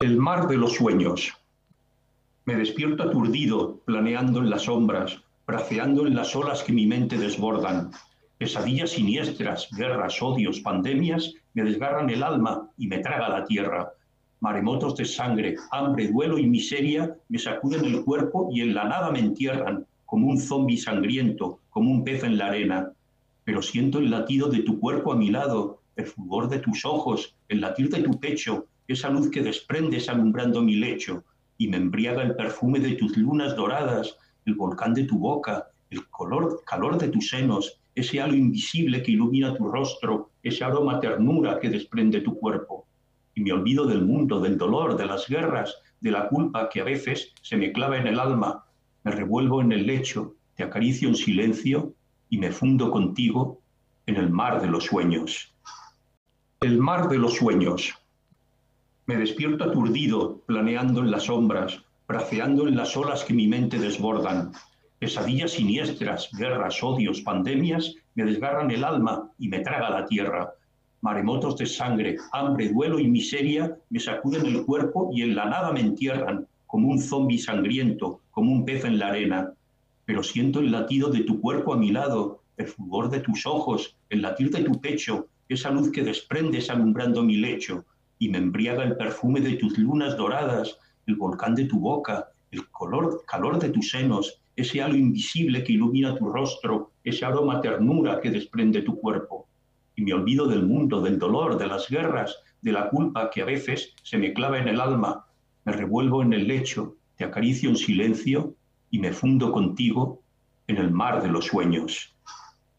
El mar de los sueños. Me despierto aturdido, planeando en las sombras, braceando en las olas que mi mente desbordan. Pesadillas siniestras, guerras, odios, pandemias me desgarran el alma y me traga la tierra. Maremotos de sangre, hambre, duelo y miseria me sacuden el cuerpo y en la nada me entierran, como un zombi sangriento, como un pez en la arena. Pero siento el latido de tu cuerpo a mi lado, el fulgor de tus ojos, el latir de tu pecho, esa luz que desprendes alumbrando mi lecho, y me embriaga el perfume de tus lunas doradas, el volcán de tu boca, el color, calor de tus senos, ese halo invisible que ilumina tu rostro, ese aroma ternura que desprende tu cuerpo. Y me olvido del mundo, del dolor, de las guerras, de la culpa que a veces se me clava en el alma. Me revuelvo en el lecho, te acaricio en silencio y me fundo contigo en el mar de los sueños. El mar de los sueños. Me despierto aturdido, planeando en las sombras, braceando en las olas que mi mente desbordan. Pesadillas siniestras, guerras, odios, pandemias me desgarran el alma y me traga la tierra. Maremotos de sangre, hambre, duelo y miseria me sacuden el cuerpo y en la nada me entierran, como un zombi sangriento, como un pez en la arena. Pero siento el latido de tu cuerpo a mi lado, el fulgor de tus ojos, el latir de tu pecho, esa luz que desprendes alumbrando mi lecho y me embriaga el perfume de tus lunas doradas, el volcán de tu boca, el color, calor de tus senos, ese halo invisible que ilumina tu rostro, ese aroma ternura que desprende tu cuerpo. Y me olvido del mundo, del dolor, de las guerras, de la culpa que a veces se me clava en el alma. Me revuelvo en el lecho, te acaricio en silencio y me fundo contigo en el mar de los sueños.